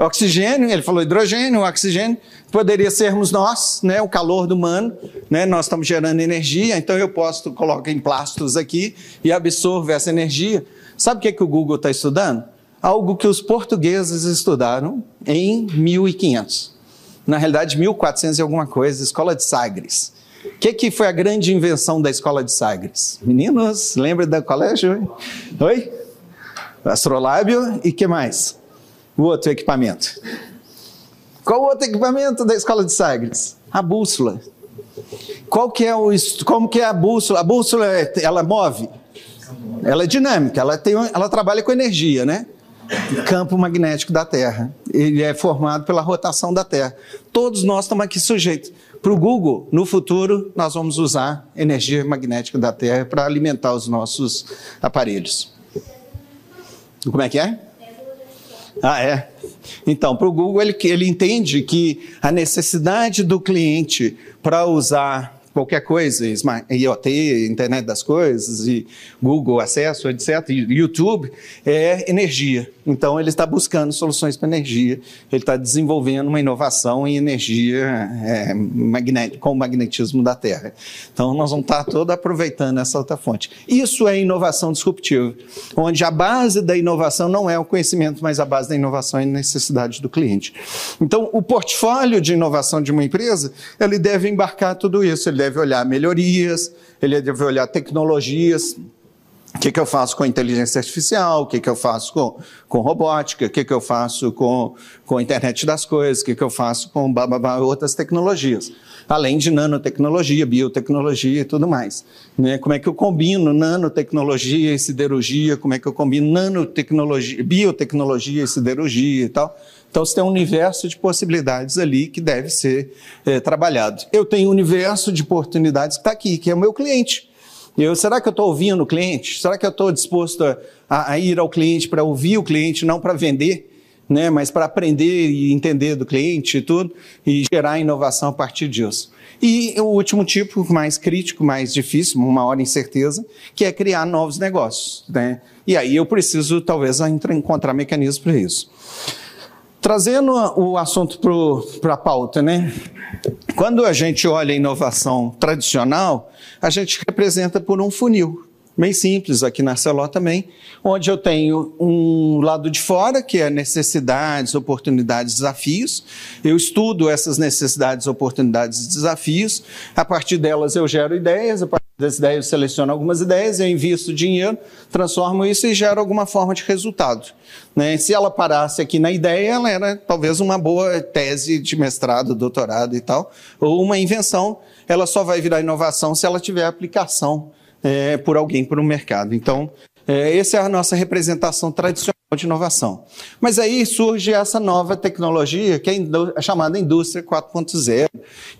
Oxigênio, ele falou hidrogênio, oxigênio, poderia sermos nós, né, o calor do humano, né, nós estamos gerando energia, então eu posso colocar em plásticos aqui e absorver essa energia. Sabe o que, é que o Google está estudando? Algo que os portugueses estudaram em 1500. Na realidade, 1400 e alguma coisa, Escola de Sagres. O que, que foi a grande invenção da Escola de Sagres? Meninos, lembra do colégio? Oi? Astrolábio e que mais? O outro equipamento. Qual o outro equipamento da Escola de Sagres? A bússola. Qual que é o como que é a bússola? A bússola ela move? Ela é dinâmica, ela tem ela trabalha com energia, né? campo magnético da Terra. Ele é formado pela rotação da Terra. Todos nós estamos aqui sujeitos. Para o Google, no futuro, nós vamos usar energia magnética da Terra para alimentar os nossos aparelhos. Como é que é? Ah, é. Então, para o Google, ele, ele entende que a necessidade do cliente para usar qualquer coisa, IoT, internet das coisas, e Google acesso, etc., YouTube, é energia. Então, ele está buscando soluções para energia, ele está desenvolvendo uma inovação em energia é, com o magnetismo da Terra. Então, nós vamos estar todos aproveitando essa outra fonte. Isso é inovação disruptiva, onde a base da inovação não é o conhecimento, mas a base da inovação é a necessidade do cliente. Então, o portfólio de inovação de uma empresa, ele deve embarcar tudo isso, ele deve olhar melhorias, ele deve olhar tecnologias, que, que eu faço com inteligência artificial? O que, que eu faço com, com robótica? O que, que eu faço com, com a internet das coisas? O que, que eu faço com bababá, outras tecnologias? Além de nanotecnologia, biotecnologia e tudo mais. Né? Como é que eu combino nanotecnologia e siderurgia? Como é que eu combino nanotecnologia, biotecnologia e siderurgia e tal? Então, você tem um universo de possibilidades ali que deve ser é, trabalhado. Eu tenho um universo de oportunidades que está aqui, que é o meu cliente. Eu, será que eu estou ouvindo o cliente? Será que eu estou disposto a, a, ir ao cliente para ouvir o cliente, não para vender, né, mas para aprender e entender do cliente e tudo, e gerar inovação a partir disso? E o último tipo, mais crítico, mais difícil, uma hora incerteza, que é criar novos negócios. Né? E aí eu preciso, talvez, encontrar mecanismos para isso. Trazendo o assunto para a pauta, né? Quando a gente olha a inovação tradicional, a gente representa por um funil, bem simples aqui na Celó também, onde eu tenho um lado de fora, que é necessidades, oportunidades, desafios. Eu estudo essas necessidades, oportunidades e desafios. A partir delas eu gero ideias, a partir das ideias eu seleciono algumas ideias, eu invisto dinheiro, transformo isso e gero alguma forma de resultado. Né? Se ela parasse aqui na ideia, ela era talvez uma boa tese de mestrado, doutorado e tal, ou uma invenção. Ela só vai virar inovação se ela tiver aplicação é, por alguém para o mercado. Então, é, essa é a nossa representação tradicional de inovação. Mas aí surge essa nova tecnologia, que é chamada indústria 4.0,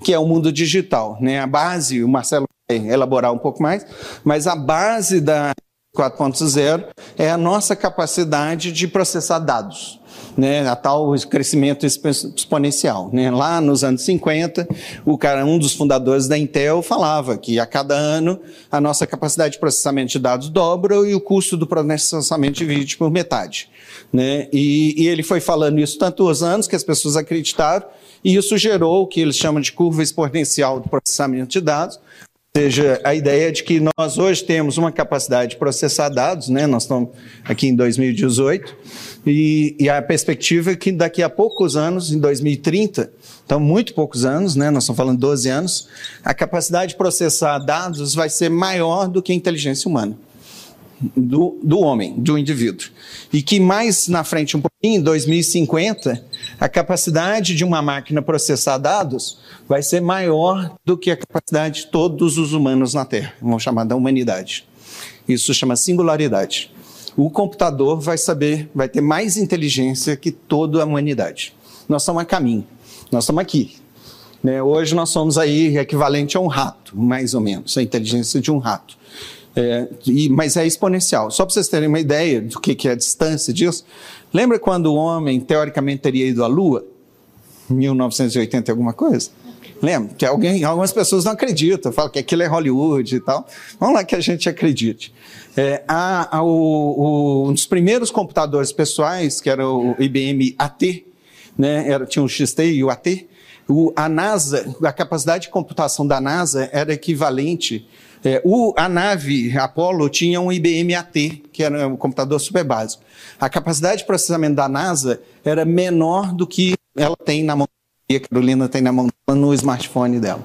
que é o mundo digital. Né? A base, o Marcelo elaborar um pouco mais, mas a base da 4.0 é a nossa capacidade de processar dados né, a tal crescimento exponencial. Né? Lá nos anos 50, o cara, um dos fundadores da Intel falava que a cada ano a nossa capacidade de processamento de dados dobra e o custo do processamento divide por metade. Né? E, e ele foi falando isso tantos anos que as pessoas acreditaram e isso gerou o que eles chamam de curva exponencial do processamento de dados, ou seja, a ideia de que nós hoje temos uma capacidade de processar dados, né? nós estamos aqui em 2018, e, e, a perspectiva é que daqui a poucos anos, em 2030, então muito poucos anos, né? nós estamos falando 12 anos, a capacidade de processar dados vai ser maior do que a inteligência humana. Do, do homem, do indivíduo. E que mais na frente, um pouquinho, em 2050, a capacidade de uma máquina processar dados vai ser maior do que a capacidade de todos os humanos na Terra, vamos chamar da humanidade. Isso chama singularidade o computador vai saber, vai ter mais inteligência que toda a humanidade. Nós estamos a caminho, nós estamos aqui. Né? Hoje nós somos aí equivalente a um rato, mais ou menos, a inteligência de um rato. É, e, mas é exponencial. Só para vocês terem uma ideia do que, que é a distância disso, lembra quando o homem teoricamente teria ido à Lua? 1980 alguma coisa? Lembra? Que alguém, algumas pessoas não acreditam, falam que aquilo é Hollywood e tal. Vamos lá que a gente acredite. É, a, a, o, o, um dos primeiros computadores pessoais, que era o IBM AT, né, era, tinha o XT e o AT, o, a NASA, a capacidade de computação da NASA era equivalente. É, o, a nave Apollo tinha um IBM AT, que era um computador super básico. A capacidade de processamento da NASA era menor do que ela tem na mão a Carolina tem na mão no smartphone dela.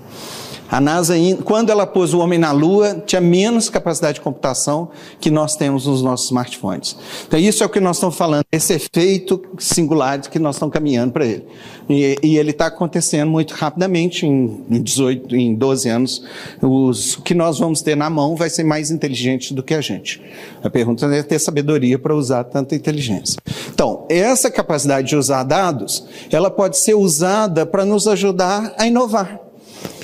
A NASA, quando ela pôs o homem na Lua, tinha menos capacidade de computação que nós temos nos nossos smartphones. Então, isso é o que nós estamos falando, esse efeito singular que nós estamos caminhando para ele. E, e ele está acontecendo muito rapidamente, em, 18, em 12 anos. Os, o que nós vamos ter na mão vai ser mais inteligente do que a gente. A pergunta é ter sabedoria para usar tanta inteligência. Então, essa capacidade de usar dados, ela pode ser usada para nos ajudar a inovar.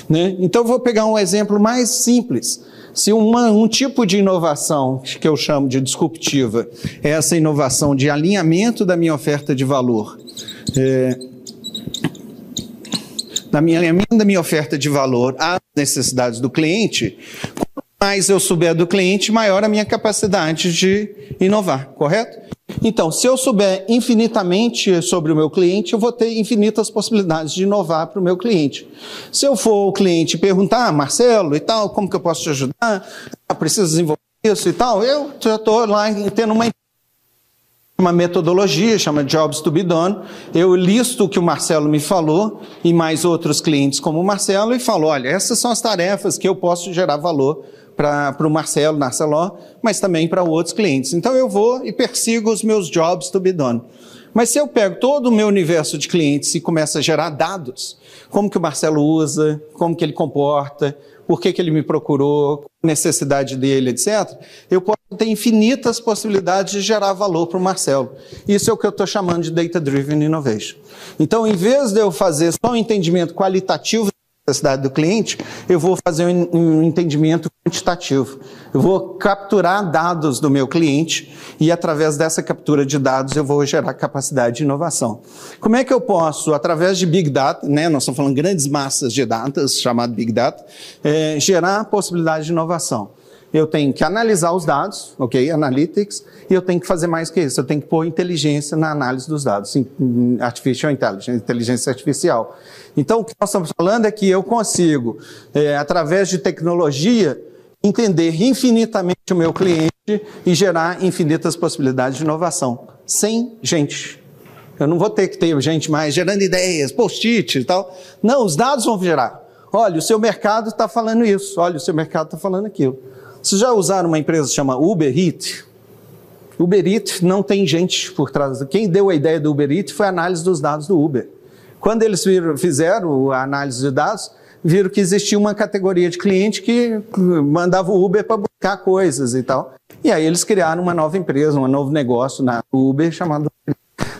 Né? Então, vou pegar um exemplo mais simples. Se uma, um tipo de inovação, que eu chamo de disruptiva, é essa inovação de alinhamento da minha oferta de valor, é, da minha alinhamento da minha oferta de valor às necessidades do cliente, quanto mais eu souber do cliente, maior a minha capacidade de inovar, correto? Então, se eu souber infinitamente sobre o meu cliente, eu vou ter infinitas possibilidades de inovar para o meu cliente. Se eu for o cliente perguntar, ah, Marcelo e tal, como que eu posso te ajudar? Ah, preciso desenvolver isso e tal, eu já estou lá tendo uma uma metodologia, chama Jobs to be Done. Eu listo o que o Marcelo me falou e mais outros clientes como o Marcelo e falo, olha, essas são as tarefas que eu posso gerar valor para o Marcelo Narceló, mas também para outros clientes. Então eu vou e persigo os meus jobs to be done. Mas se eu pego todo o meu universo de clientes e começo a gerar dados, como que o Marcelo usa, como que ele comporta, por que, que ele me procurou, necessidade dele, etc., eu posso ter infinitas possibilidades de gerar valor para o Marcelo. Isso é o que eu estou chamando de Data Driven Innovation. Então, em vez de eu fazer só um entendimento qualitativo necessidade do cliente, eu vou fazer um entendimento quantitativo. Eu vou capturar dados do meu cliente e, através dessa captura de dados, eu vou gerar capacidade de inovação. Como é que eu posso, através de Big Data, né, nós estamos falando grandes massas de dados, chamado Big Data, é, gerar possibilidade de inovação? Eu tenho que analisar os dados, ok? Analytics, e eu tenho que fazer mais que isso. Eu tenho que pôr inteligência na análise dos dados, artificial intelligence, inteligência artificial. Então, o que nós estamos falando é que eu consigo, é, através de tecnologia, entender infinitamente o meu cliente e gerar infinitas possibilidades de inovação, sem gente. Eu não vou ter que ter gente mais gerando ideias, post-it e tal. Não, os dados vão gerar. Olha, o seu mercado está falando isso. Olha, o seu mercado está falando aquilo. Vocês já usaram uma empresa que chama Uber Eats? Uber Eats não tem gente por trás. Quem deu a ideia do Uber Eats foi a análise dos dados do Uber. Quando eles fizeram a análise de dados, viram que existia uma categoria de cliente que mandava o Uber para buscar coisas e tal. E aí eles criaram uma nova empresa, um novo negócio na Uber chamado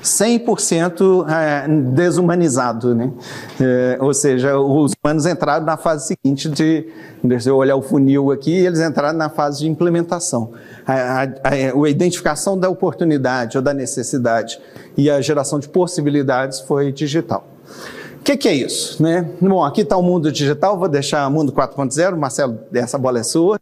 100% é, desumanizado, né? É, ou seja, os humanos entraram na fase seguinte de, deixa eu olhar o funil aqui, eles entraram na fase de implementação. A, a, a, a identificação da oportunidade ou da necessidade e a geração de possibilidades foi digital. O que, que, é isso? Né? Bom, aqui está o mundo digital, vou deixar o mundo 4.0, Marcelo, essa bola é sua.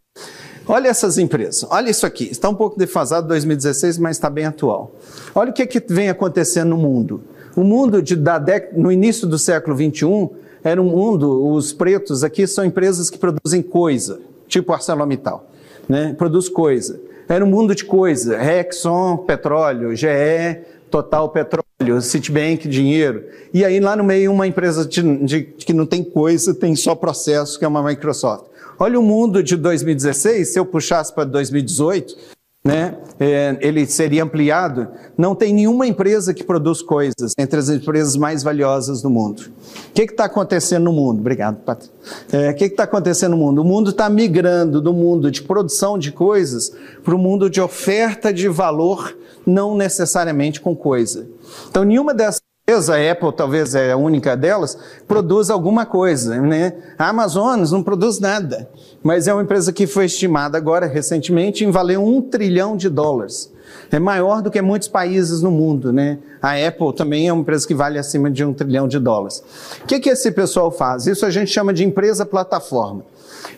Olha essas empresas, olha isso aqui, está um pouco defasado 2016, mas está bem atual. Olha o que, que vem acontecendo no mundo. O mundo de, da dec, no início do século 21 era um mundo, os pretos aqui são empresas que produzem coisa, tipo ArcelorMittal, né? produz coisa. Era um mundo de coisa, Exxon, petróleo, GE, Total Petróleo, Citibank, dinheiro. E aí lá no meio uma empresa de, de, que não tem coisa, tem só processo, que é uma Microsoft. Olha o mundo de 2016, se eu puxasse para 2018, né, é, ele seria ampliado. Não tem nenhuma empresa que produz coisas entre as empresas mais valiosas do mundo. O que está acontecendo no mundo? Obrigado, Pat. É, o que está acontecendo no mundo? O mundo está migrando do mundo de produção de coisas para o mundo de oferta de valor, não necessariamente com coisa. Então, nenhuma dessas a Apple talvez é a única delas, produz alguma coisa. Né? A Amazonas não produz nada, mas é uma empresa que foi estimada agora, recentemente, em valer um trilhão de dólares. É maior do que muitos países no mundo. Né? A Apple também é uma empresa que vale acima de um trilhão de dólares. O que, que esse pessoal faz? Isso a gente chama de empresa plataforma.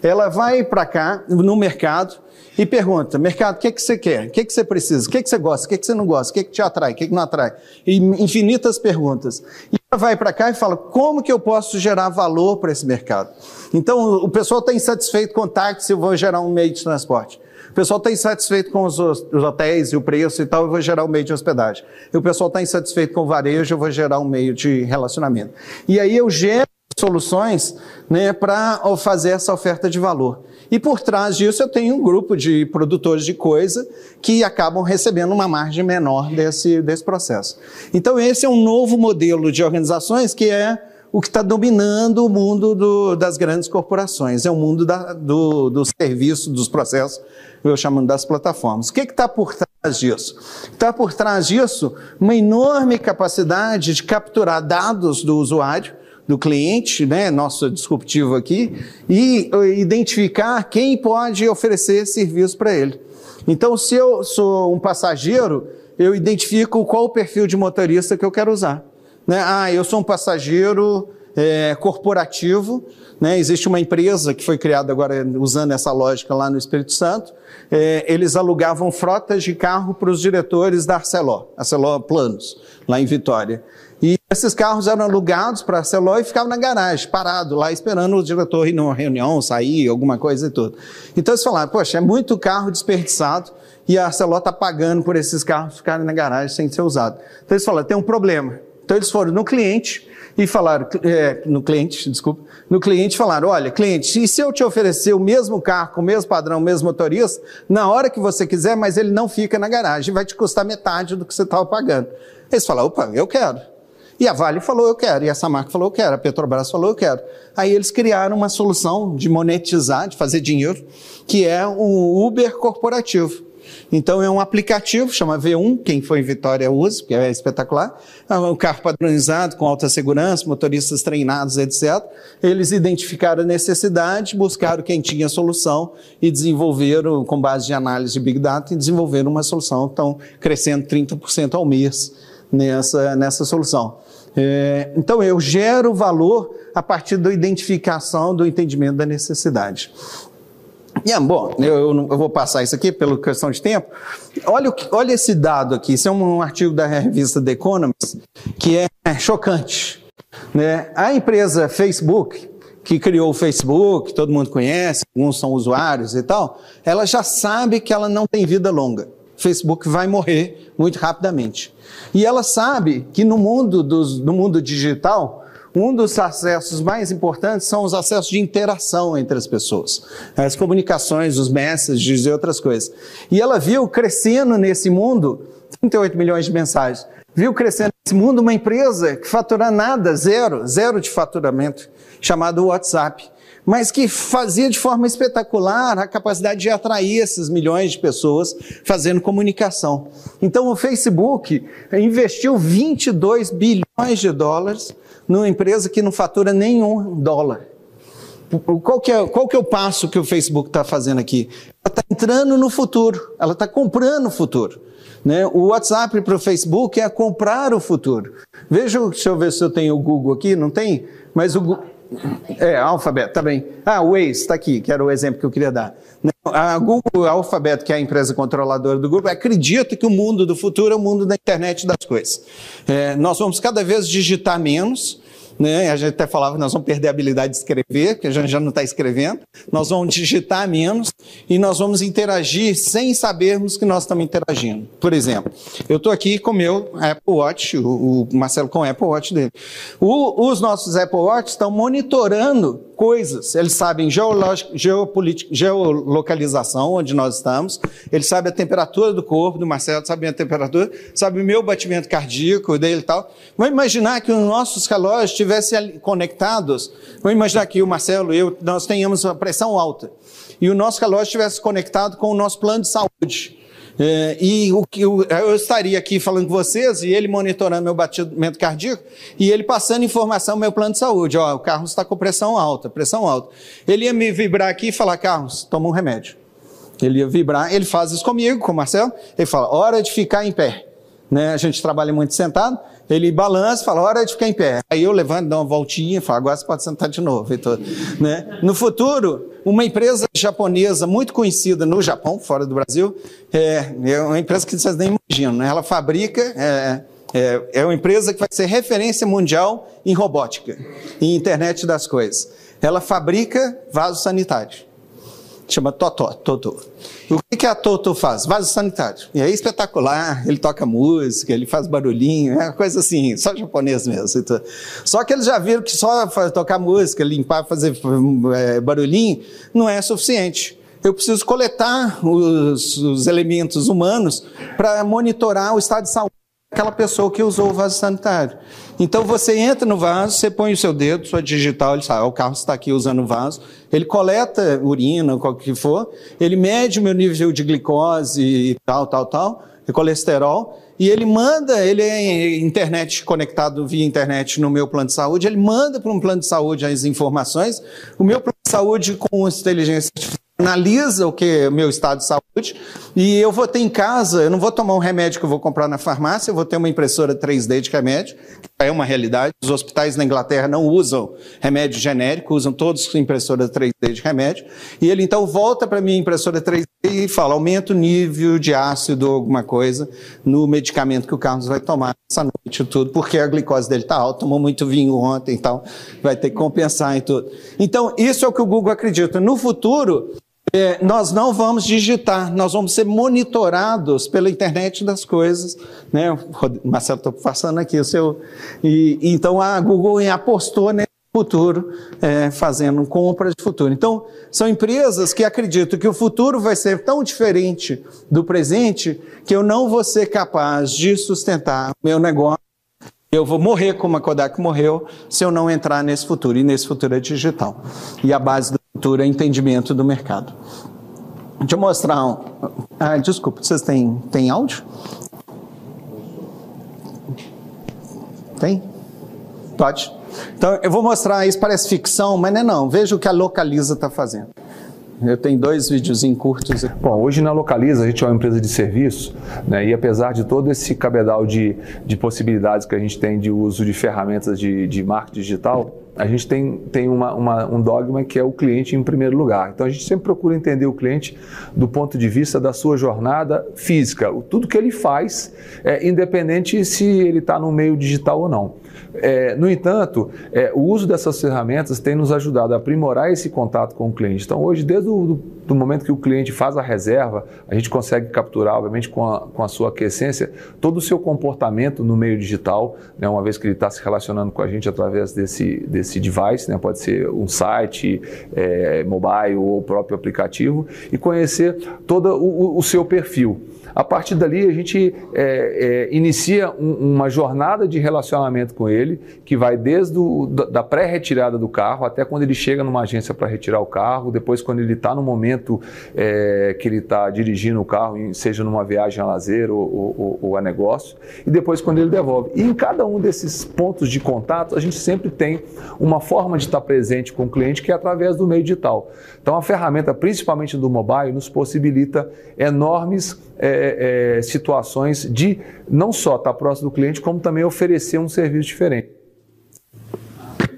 Ela vai para cá, no mercado, e pergunta: mercado, o que, é que você quer? O que, é que você precisa? O que, é que você gosta? O que, é que você não gosta? O que, é que te atrai? O que, é que não atrai? E infinitas perguntas. E ela vai para cá e fala: como que eu posso gerar valor para esse mercado? Então, o pessoal está insatisfeito com táxi, eu vou gerar um meio de transporte. O pessoal está insatisfeito com os, os, hotéis e o preço e tal, eu vou gerar um meio de hospedagem. E o pessoal está insatisfeito com o varejo, eu vou gerar um meio de relacionamento. E aí eu gero soluções né, para fazer essa oferta de valor. E por trás disso eu tenho um grupo de produtores de coisa que acabam recebendo uma margem menor desse, desse processo. Então esse é um novo modelo de organizações que é o que está dominando o mundo do, das grandes corporações, é o mundo da, do, do serviço, dos processos, eu chamando das plataformas. O que está por trás disso? Está por trás disso uma enorme capacidade de capturar dados do usuário, do cliente, né, nosso disruptivo aqui, e identificar quem pode oferecer serviço para ele. Então, se eu sou um passageiro, eu identifico qual o perfil de motorista que eu quero usar. Né? Ah, eu sou um passageiro é, corporativo, né? existe uma empresa que foi criada agora usando essa lógica lá no Espírito Santo, é, eles alugavam frotas de carro para os diretores da Arcelor, Arcelor Planos, lá em Vitória. E esses carros eram alugados para a Celó e ficavam na garagem, parado lá, esperando o diretor ir numa reunião, sair, alguma coisa e tudo. Então eles falaram, poxa, é muito carro desperdiçado e a Celó está pagando por esses carros ficarem na garagem sem ser usados. Então eles falaram, tem um problema. Então eles foram no cliente e falaram, é, no cliente, desculpa, no cliente falaram, olha, cliente, e se eu te oferecer o mesmo carro, com o mesmo padrão, o mesmo motorista, na hora que você quiser, mas ele não fica na garagem, vai te custar metade do que você estava pagando. Eles falaram, opa, eu quero. E a Vale falou, eu quero. E a Samarco falou, eu quero. A Petrobras falou, eu quero. Aí eles criaram uma solução de monetizar, de fazer dinheiro, que é o Uber corporativo. Então é um aplicativo, chama V1, quem foi em Vitória usa, porque é espetacular. É um carro padronizado, com alta segurança, motoristas treinados, etc. Eles identificaram a necessidade, buscaram quem tinha solução e desenvolveram, com base de análise de Big Data, e desenvolveram uma solução. Estão crescendo 30% ao mês nessa, nessa solução. É, então, eu gero valor a partir da identificação, do entendimento da necessidade. Yeah, bom, eu, eu, vou passar isso aqui pela questão de tempo. Olha, olha esse dado aqui, isso é um artigo da revista The Economist, que é chocante. Né? A empresa Facebook, que criou o Facebook, todo mundo conhece, alguns são usuários e tal, ela já sabe que ela não tem vida longa. Facebook vai morrer muito rapidamente. E ela sabe que no mundo, dos, no mundo digital, um dos acessos mais importantes são os acessos de interação entre as pessoas, as comunicações, os messages e outras coisas. E ela viu crescendo nesse mundo 38 milhões de mensagens. Viu crescendo nesse mundo uma empresa que fatura nada, zero, zero de faturamento, chamada WhatsApp. Mas que fazia de forma espetacular a capacidade de atrair esses milhões de pessoas fazendo comunicação. Então o Facebook investiu 22 bilhões de dólares numa empresa que não fatura nenhum dólar. Qual que, é, qual que é o passo que o Facebook está fazendo aqui? Ela está entrando no futuro, ela está comprando o futuro. Né? O WhatsApp para o Facebook é comprar o futuro. Veja, deixa eu ver se eu tenho o Google aqui, não tem? Mas o Google. É, alfabeto, tá bem. Ah, o Waze está aqui, que era o exemplo que eu queria dar. A Google Alphabet, que é a empresa controladora do grupo, acredita que o mundo do futuro é o mundo da internet das coisas. É, nós vamos cada vez digitar menos, né? A gente até falava que nós vamos perder a habilidade de escrever, porque a gente já não está escrevendo. Nós vamos digitar menos e nós vamos interagir sem sabermos que nós estamos interagindo. Por exemplo, eu estou aqui com o meu Apple Watch, o, o Marcelo com o Apple Watch dele. O, os nossos Apple Watch estão monitorando coisas. Eles sabem geolocalização, onde nós estamos. Eles sabem a temperatura do corpo do Marcelo, sabem a temperatura, sabem o meu batimento cardíaco dele e tal. Vamos imaginar que os nossos relógios estivessem conectados. Vamos imaginar que o Marcelo e eu, nós tenhamos uma pressão alta. E o nosso relógio estivesse conectado com o nosso plano de saúde. É, e o que eu, eu, estaria aqui falando com vocês e ele monitorando meu batimento cardíaco e ele passando informação meu plano de saúde. Ó, o Carlos está com pressão alta, pressão alta. Ele ia me vibrar aqui e falar, Carlos, toma um remédio. Ele ia vibrar, ele faz isso comigo, com o Marcelo. Ele fala, hora de ficar em pé. Né? A gente trabalha muito sentado. Ele balança, fala, hora de ficar em pé. Aí eu levanto, dou uma voltinha e falo, agora você pode sentar de novo. né? No futuro, uma empresa japonesa muito conhecida no Japão, fora do Brasil, é, é uma empresa que vocês nem imaginam. Né? Ela fabrica, é, é, é uma empresa que vai ser referência mundial em robótica, em internet das coisas. Ela fabrica vasos sanitários chama Totó, Totó. O que, que a Totó faz? Vaso sanitário. E é espetacular, ele toca música, ele faz barulhinho, é uma coisa assim, só japonês mesmo. Então. Só que eles já viram que só tocar música, limpar, fazer é, barulhinho, não é suficiente. Eu preciso coletar os, os elementos humanos para monitorar o estado de saúde daquela pessoa que usou o vaso sanitário. Então você entra no vaso, você põe o seu dedo, sua digital, ele sabe, o carro está aqui usando o vaso, ele coleta urina, qualquer que for, ele mede o meu nível de glicose e tal, tal, tal, e colesterol, e ele manda, ele é internet conectado via internet no meu plano de saúde, ele manda para um plano de saúde as informações, o meu plano de saúde com inteligência artificial analisa o que é meu estado de saúde e eu vou ter em casa, eu não vou tomar um remédio que eu vou comprar na farmácia, eu vou ter uma impressora 3D de remédio, que é uma realidade. Os hospitais na Inglaterra não usam remédio genérico, usam todos impressora 3D de remédio. E ele então volta para minha impressora 3D e fala: aumenta o nível de ácido ou alguma coisa no medicamento que o Carlos vai tomar essa noite e tudo, porque a glicose dele está alta, tomou muito vinho ontem e tal, vai ter que compensar e tudo. Então, isso é o que o Google acredita. No futuro, é, nós não vamos digitar, nós vamos ser monitorados pela internet das coisas. Né? Marcelo, estou passando aqui o seu. E, então a Google apostou nesse futuro, é, fazendo compras de futuro. Então, são empresas que acreditam que o futuro vai ser tão diferente do presente que eu não vou ser capaz de sustentar meu negócio. Eu vou morrer como a Kodak morreu se eu não entrar nesse futuro. E nesse futuro é digital. E a base do é entendimento do mercado. Deixa eu mostrar um. Ah, desculpa, vocês têm, têm áudio? Tem? Pode? Então, eu vou mostrar, isso parece ficção, mas não é não. Veja o que a Localiza está fazendo. Eu tenho dois videozinhos curtos. Bom, hoje na Localiza a gente é uma empresa de serviço, né, e apesar de todo esse cabedal de, de possibilidades que a gente tem de uso de ferramentas de, de marketing digital, a gente tem, tem uma, uma, um dogma que é o cliente em primeiro lugar. Então a gente sempre procura entender o cliente do ponto de vista da sua jornada física, tudo que ele faz, é, independente se ele está no meio digital ou não. É, no entanto, é, o uso dessas ferramentas tem nos ajudado a aprimorar esse contato com o cliente. Então, hoje, desde o do, momento que o cliente faz a reserva, a gente consegue capturar, obviamente, com a, com a sua aquiescência, todo o seu comportamento no meio digital, né, uma vez que ele está se relacionando com a gente através desse, desse device, né, pode ser um site, é, mobile ou o próprio aplicativo, e conhecer todo o, o seu perfil. a partir dali a gente é, é, inicia um, uma jornada de relacionamento com ele, que vai desde o, da pré-retirada do carro até quando ele chega numa agência para retirar o carro, depois quando ele está no momento é, que ele está dirigindo o carro, seja numa viagem a lazer ou, ou, ou, a negócio, e depois quando ele devolve. E em cada um desses pontos de contato, a gente sempre tem uma forma de estar presente com o cliente que é através do meio digital. Então a ferramenta, principalmente do mobile, nos possibilita enormes é, é, situações de não só estar próximo do cliente, como também oferecer um serviço diferente.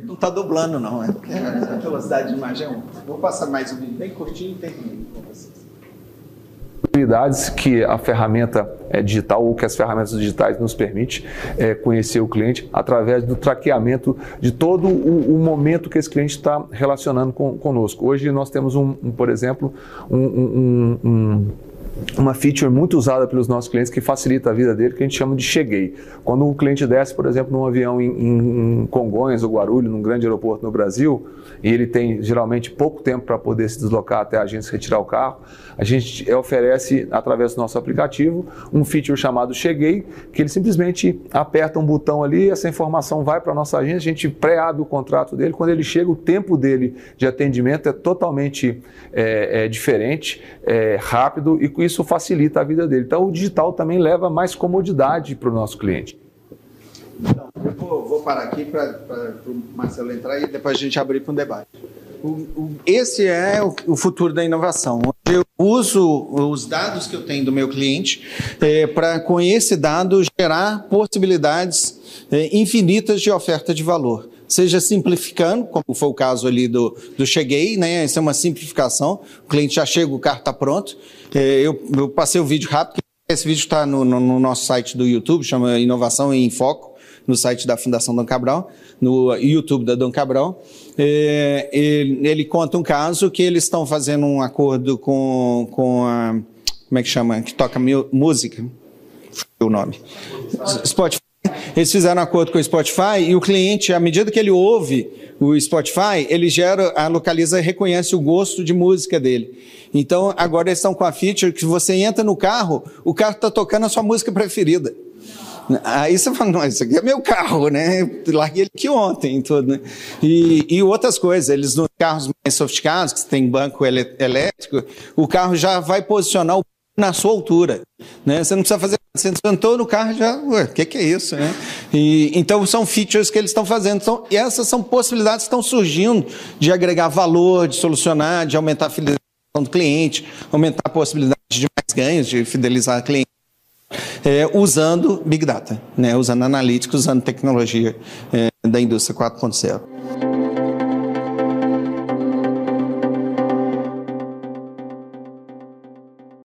Não está dublando, não, é porque a velocidade de imagem é um. Vou passar mais um vídeo bem curtinho e termino com vocês possibilidades que a ferramenta é, digital ou que as ferramentas digitais nos permite é, conhecer o cliente através do traqueamento de todo o, o momento que esse cliente está relacionando com, conosco. Hoje nós temos, um, um por exemplo, um, um uma feature muito usada pelos nossos clientes que facilita a vida dele, que a gente chama de cheguei. Quando o cliente desce, por exemplo, num avião em, em Congonhas ou Guarulhos, num grande aeroporto no Brasil, e ele tem geralmente pouco tempo para poder se deslocar até a agência retirar o carro, a gente oferece, através do nosso aplicativo, um feature chamado Cheguei, que ele simplesmente aperta um botão ali, essa informação vai para a nossa agência, a gente pré-abre o contrato dele, quando ele chega, o tempo dele de atendimento é totalmente é, é, diferente, é, rápido, e isso facilita a vida dele. Então, o digital também leva mais comodidade para o nosso cliente. Então, eu vou, vou parar aqui para o Marcelo entrar e depois a gente abrir para um debate. O, o, esse é o, o, futuro da inovação. Eu uso os dados que eu tenho do meu cliente é, para, com esse dado, gerar possibilidades é, infinitas de oferta de valor seja simplificando, como foi o caso ali do, do Cheguei, né? Isso é uma simplificação. O cliente já chega, o carro está pronto. É, eu, eu, passei o vídeo rápido, esse vídeo está no, no, no, nosso site do YouTube, chama Inovação em Foco, no site da Fundação Dom Cabral, no YouTube da Dom Cabral. É, ele, conta um caso que eles estão fazendo um acordo com, com a. Como é que chama? Que toca música. O nome. Spotify eles fizeram um acordo com o Spotify e o cliente, à medida que ele ouve o Spotify, ele gera, a localiza reconhece o gosto de música dele. Então, agora eles estão com a feature que você entra no carro, o carro está tocando a sua música preferida. Aí você fala, não, isso aqui é meu carro, né? Larguei ele aqui ontem, tudo, né? E, e outras coisas, eles nos carros mais sofisticados, que tem banco elétrico, o carro já vai posicionar o na sua altura. Né? Você não precisa fazer. Você sentou no carro já. o que, que é isso? Né? E, então, são features que eles estão fazendo. Então, essas são possibilidades que estão surgindo de agregar valor, de solucionar, de aumentar a fidelização do cliente, aumentar a possibilidade de mais ganhos, de fidelizar o cliente. É, usando Big Data, né? usando analítica, usando tecnologia é, da indústria 4.0.